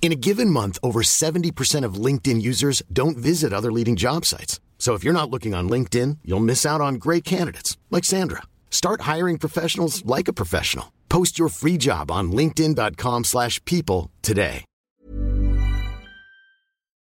In a given month, over 70% of LinkedIn users don't visit other leading job sites. So if you're not looking on LinkedIn, you'll miss out on great candidates like Sandra. Start hiring professionals like a professional. Post your free job on linkedin.com/people today.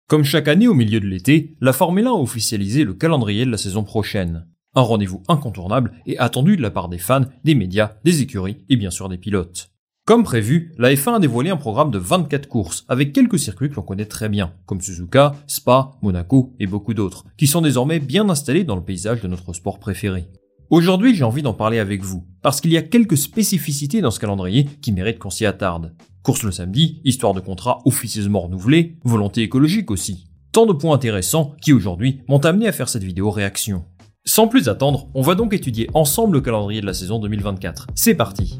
Comme chaque année au milieu de l'été, la Formule 1 a officialisé le calendrier de la saison prochaine. Un rendez-vous incontournable et attendu de la part des fans, des médias, des écuries et bien sûr des pilotes. Comme prévu, la F1 a dévoilé un programme de 24 courses, avec quelques circuits que l'on connaît très bien, comme Suzuka, Spa, Monaco et beaucoup d'autres, qui sont désormais bien installés dans le paysage de notre sport préféré. Aujourd'hui, j'ai envie d'en parler avec vous, parce qu'il y a quelques spécificités dans ce calendrier qui méritent qu'on s'y attarde. Course le samedi, histoire de contrat officieusement renouvelé, volonté écologique aussi. Tant de points intéressants qui aujourd'hui m'ont amené à faire cette vidéo réaction. Sans plus attendre, on va donc étudier ensemble le calendrier de la saison 2024. C'est parti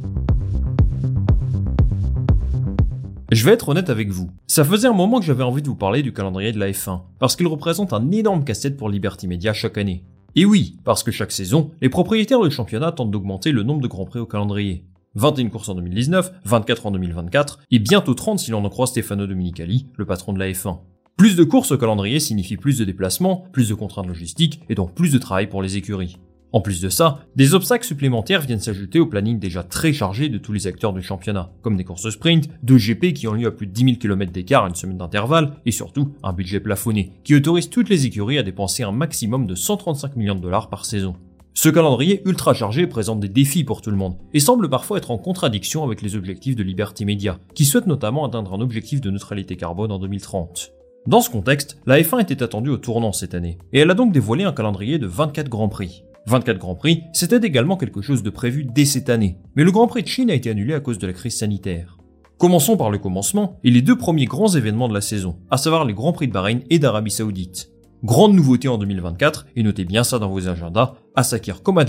Je vais être honnête avec vous. Ça faisait un moment que j'avais envie de vous parler du calendrier de la F1, parce qu'il représente un énorme casse-tête pour Liberty Media chaque année. Et oui, parce que chaque saison, les propriétaires du championnat tentent d'augmenter le nombre de grands prix au calendrier. 21 courses en 2019, 24 en 2024, et bientôt 30 si l'on en croit Stefano Dominicali, le patron de la F1. Plus de courses au calendrier signifie plus de déplacements, plus de contraintes logistiques, et donc plus de travail pour les écuries. En plus de ça, des obstacles supplémentaires viennent s'ajouter au planning déjà très chargé de tous les acteurs du championnat, comme des courses sprint, deux GP qui ont lieu à plus de 10 000 km d'écart à une semaine d'intervalle, et surtout un budget plafonné, qui autorise toutes les écuries à dépenser un maximum de 135 millions de dollars par saison. Ce calendrier ultra chargé présente des défis pour tout le monde, et semble parfois être en contradiction avec les objectifs de Liberty Media, qui souhaite notamment atteindre un objectif de neutralité carbone en 2030. Dans ce contexte, la F1 était attendue au tournant cette année, et elle a donc dévoilé un calendrier de 24 grands prix. 24 Grands Prix, c'était également quelque chose de prévu dès cette année, mais le Grand Prix de Chine a été annulé à cause de la crise sanitaire. Commençons par le commencement et les deux premiers grands événements de la saison, à savoir les Grands Prix de Bahreïn et d'Arabie Saoudite. Grande nouveauté en 2024, et notez bien ça dans vos agendas, à Sakir comme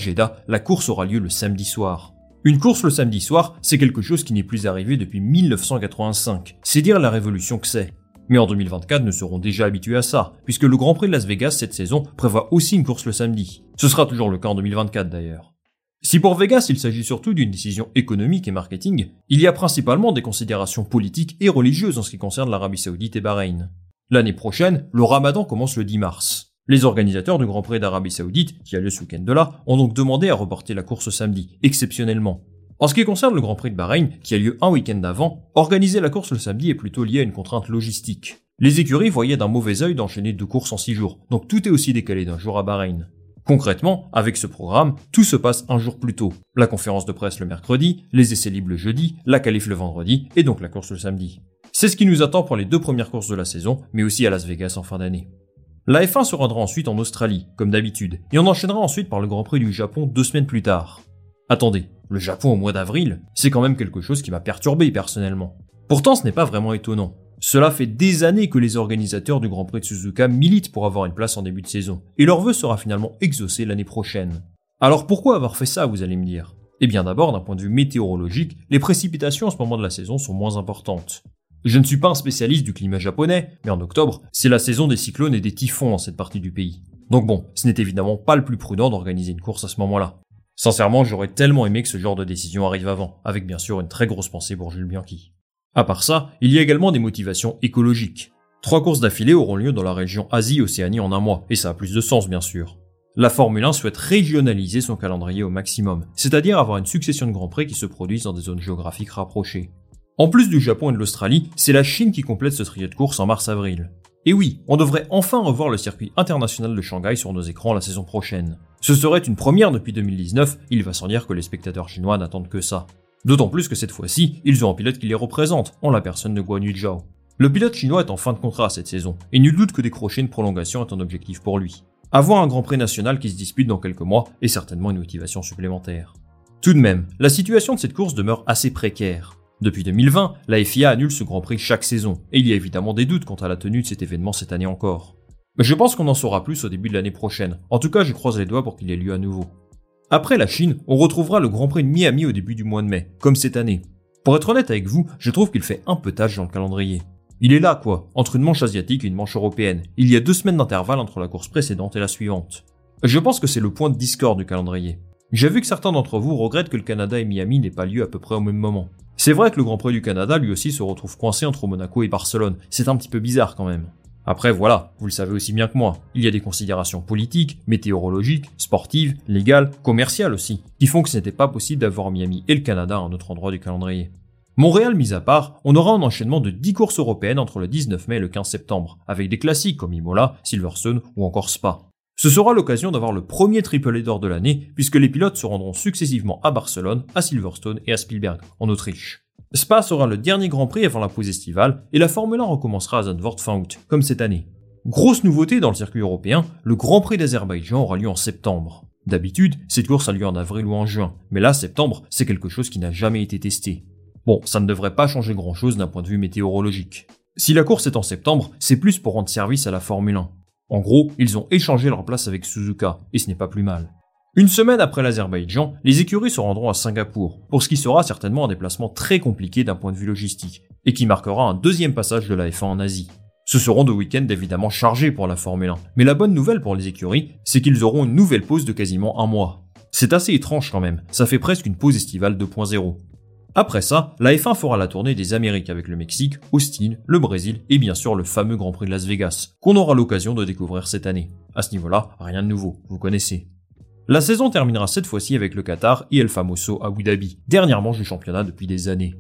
la course aura lieu le samedi soir. Une course le samedi soir, c'est quelque chose qui n'est plus arrivé depuis 1985. C'est dire la révolution que c'est. Mais en 2024, nous serons déjà habitués à ça, puisque le Grand Prix de Las Vegas cette saison prévoit aussi une course le samedi. Ce sera toujours le cas en 2024 d'ailleurs. Si pour Vegas il s'agit surtout d'une décision économique et marketing, il y a principalement des considérations politiques et religieuses en ce qui concerne l'Arabie Saoudite et Bahreïn. L'année prochaine, le ramadan commence le 10 mars. Les organisateurs du Grand Prix d'Arabie Saoudite, qui a lieu ce week-end de là, ont donc demandé à reporter la course samedi, exceptionnellement. En ce qui concerne le Grand Prix de Bahreïn, qui a lieu un week-end avant, organiser la course le samedi est plutôt lié à une contrainte logistique. Les écuries voyaient d'un mauvais œil d'enchaîner deux courses en six jours, donc tout est aussi décalé d'un jour à Bahreïn. Concrètement, avec ce programme, tout se passe un jour plus tôt. La conférence de presse le mercredi, les essais libres le jeudi, la qualif le vendredi, et donc la course le samedi. C'est ce qui nous attend pour les deux premières courses de la saison, mais aussi à Las Vegas en fin d'année. La F1 se rendra ensuite en Australie, comme d'habitude, et on enchaînera ensuite par le Grand Prix du Japon deux semaines plus tard. Attendez, le Japon au mois d'avril, c'est quand même quelque chose qui m'a perturbé personnellement. Pourtant, ce n'est pas vraiment étonnant. Cela fait des années que les organisateurs du Grand Prix de Suzuka militent pour avoir une place en début de saison, et leur vœu sera finalement exaucé l'année prochaine. Alors pourquoi avoir fait ça, vous allez me dire? Eh bien d'abord, d'un point de vue météorologique, les précipitations en ce moment de la saison sont moins importantes. Je ne suis pas un spécialiste du climat japonais, mais en octobre, c'est la saison des cyclones et des typhons dans cette partie du pays. Donc bon, ce n'est évidemment pas le plus prudent d'organiser une course à ce moment-là. Sincèrement, j'aurais tellement aimé que ce genre de décision arrive avant, avec bien sûr une très grosse pensée pour Jules Bianchi. À part ça, il y a également des motivations écologiques. Trois courses d'affilée auront lieu dans la région Asie-Océanie en un mois, et ça a plus de sens bien sûr. La Formule 1 souhaite régionaliser son calendrier au maximum, c'est-à-dire avoir une succession de grands prix qui se produisent dans des zones géographiques rapprochées. En plus du Japon et de l'Australie, c'est la Chine qui complète ce trio de course en mars-avril. Et oui, on devrait enfin revoir le circuit international de Shanghai sur nos écrans la saison prochaine. Ce serait une première depuis 2019, il va sans dire que les spectateurs chinois n'attendent que ça. D'autant plus que cette fois-ci, ils ont un pilote qui les représente, en la personne de Guan Yu Zhao. Le pilote chinois est en fin de contrat cette saison, et nul doute que décrocher une prolongation est un objectif pour lui. Avoir un Grand Prix national qui se dispute dans quelques mois est certainement une motivation supplémentaire. Tout de même, la situation de cette course demeure assez précaire. Depuis 2020, la FIA annule ce Grand Prix chaque saison, et il y a évidemment des doutes quant à la tenue de cet événement cette année encore. Mais je pense qu'on en saura plus au début de l'année prochaine, en tout cas je croise les doigts pour qu'il ait lieu à nouveau. Après la Chine, on retrouvera le Grand Prix de Miami au début du mois de mai, comme cette année. Pour être honnête avec vous, je trouve qu'il fait un peu tâche dans le calendrier. Il est là, quoi, entre une manche asiatique et une manche européenne. Il y a deux semaines d'intervalle entre la course précédente et la suivante. Je pense que c'est le point de discorde du calendrier. J'ai vu que certains d'entre vous regrettent que le Canada et Miami n'aient pas lieu à peu près au même moment. C'est vrai que le Grand Prix du Canada lui aussi se retrouve coincé entre Monaco et Barcelone. C'est un petit peu bizarre quand même. Après voilà, vous le savez aussi bien que moi, il y a des considérations politiques, météorologiques, sportives, légales, commerciales aussi, qui font que ce n'était pas possible d'avoir Miami et le Canada à un autre endroit du calendrier. Montréal mis à part, on aura un enchaînement de 10 courses européennes entre le 19 mai et le 15 septembre, avec des classiques comme Imola, Silverstone ou encore Spa. Ce sera l'occasion d'avoir le premier triple d'or de l'année, puisque les pilotes se rendront successivement à Barcelone, à Silverstone et à Spielberg, en Autriche. Spa sera le dernier Grand Prix avant la pause estivale, et la Formule 1 recommencera à Zandvoort fin août, comme cette année. Grosse nouveauté dans le circuit européen, le Grand Prix d'Azerbaïdjan aura lieu en septembre. D'habitude, cette course a lieu en avril ou en juin, mais là, septembre, c'est quelque chose qui n'a jamais été testé. Bon, ça ne devrait pas changer grand chose d'un point de vue météorologique. Si la course est en septembre, c'est plus pour rendre service à la Formule 1. En gros, ils ont échangé leur place avec Suzuka, et ce n'est pas plus mal. Une semaine après l'Azerbaïdjan, les écuries se rendront à Singapour, pour ce qui sera certainement un déplacement très compliqué d'un point de vue logistique, et qui marquera un deuxième passage de la F1 en Asie. Ce seront de week-ends évidemment chargés pour la Formule 1, mais la bonne nouvelle pour les écuries, c'est qu'ils auront une nouvelle pause de quasiment un mois. C'est assez étrange quand même, ça fait presque une pause estivale 2.0. Après ça, la F1 fera la tournée des Amériques avec le Mexique, Austin, le Brésil et bien sûr le fameux Grand Prix de Las Vegas, qu'on aura l'occasion de découvrir cette année. À ce niveau-là, rien de nouveau, vous connaissez. La saison terminera cette fois-ci avec le Qatar et El Famoso Abu Dhabi, dernière manche du championnat depuis des années.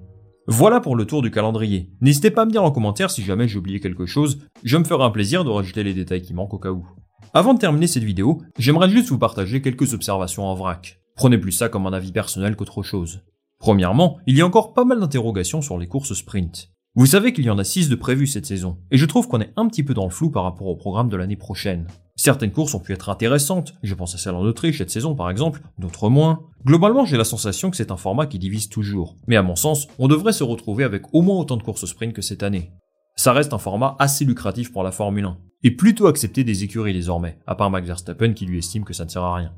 Voilà pour le tour du calendrier. N'hésitez pas à me dire en commentaire si jamais j'ai oublié quelque chose, je me ferai un plaisir de rajouter les détails qui manquent au cas où. Avant de terminer cette vidéo, j'aimerais juste vous partager quelques observations en vrac. Prenez plus ça comme un avis personnel qu'autre chose. Premièrement, il y a encore pas mal d'interrogations sur les courses sprint. Vous savez qu'il y en a 6 de prévues cette saison, et je trouve qu'on est un petit peu dans le flou par rapport au programme de l'année prochaine. Certaines courses ont pu être intéressantes, je pense à celle en Autriche cette saison par exemple, d'autres moins. Globalement, j'ai la sensation que c'est un format qui divise toujours, mais à mon sens, on devrait se retrouver avec au moins autant de courses sprint que cette année. Ça reste un format assez lucratif pour la Formule 1, et plutôt accepté des écuries désormais, à part Max Verstappen qui lui estime que ça ne sert à rien.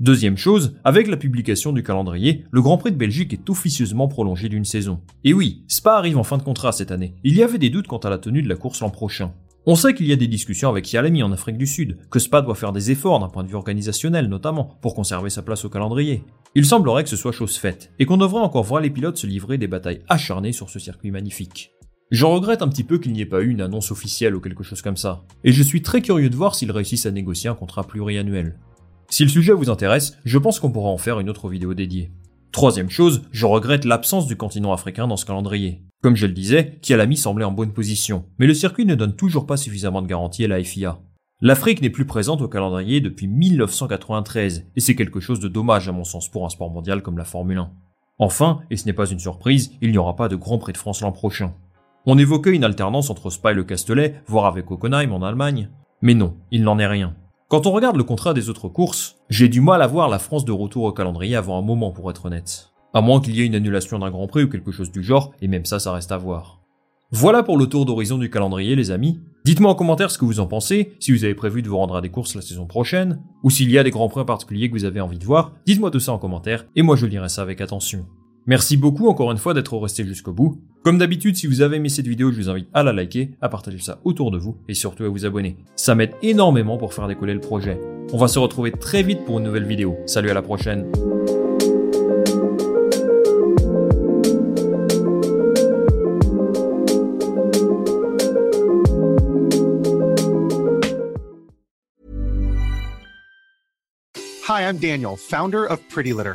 Deuxième chose, avec la publication du calendrier, le Grand Prix de Belgique est officieusement prolongé d'une saison. Et oui, Spa arrive en fin de contrat cette année. Il y avait des doutes quant à la tenue de la course l'an prochain. On sait qu'il y a des discussions avec Yalami en Afrique du Sud, que Spa doit faire des efforts d'un point de vue organisationnel notamment, pour conserver sa place au calendrier. Il semblerait que ce soit chose faite, et qu'on devrait encore voir les pilotes se livrer des batailles acharnées sur ce circuit magnifique. Je regrette un petit peu qu'il n'y ait pas eu une annonce officielle ou quelque chose comme ça, et je suis très curieux de voir s'ils réussissent à négocier un contrat pluriannuel. Si le sujet vous intéresse, je pense qu'on pourra en faire une autre vidéo dédiée. Troisième chose, je regrette l'absence du continent africain dans ce calendrier. Comme je le disais, Kialami semblait en bonne position, mais le circuit ne donne toujours pas suffisamment de garanties à la FIA. L'Afrique n'est plus présente au calendrier depuis 1993, et c'est quelque chose de dommage à mon sens pour un sport mondial comme la Formule 1. Enfin, et ce n'est pas une surprise, il n'y aura pas de Grand Prix de France l'an prochain. On évoquait une alternance entre Spa et le Castellet, voire avec Hockenheim en Allemagne, mais non, il n'en est rien. Quand on regarde le contrat des autres courses, j'ai du mal à voir la France de retour au calendrier avant un moment pour être honnête. À moins qu'il y ait une annulation d'un Grand Prix ou quelque chose du genre, et même ça, ça reste à voir. Voilà pour le tour d'horizon du calendrier, les amis. Dites-moi en commentaire ce que vous en pensez, si vous avez prévu de vous rendre à des courses la saison prochaine, ou s'il y a des grands prix particuliers que vous avez envie de voir, dites-moi tout ça en commentaire, et moi je lirai ça avec attention. Merci beaucoup encore une fois d'être resté jusqu'au bout. Comme d'habitude, si vous avez aimé cette vidéo, je vous invite à la liker, à partager ça autour de vous et surtout à vous abonner. Ça m'aide énormément pour faire décoller le projet. On va se retrouver très vite pour une nouvelle vidéo. Salut à la prochaine. Hi, I'm Daniel, founder of Pretty Litter.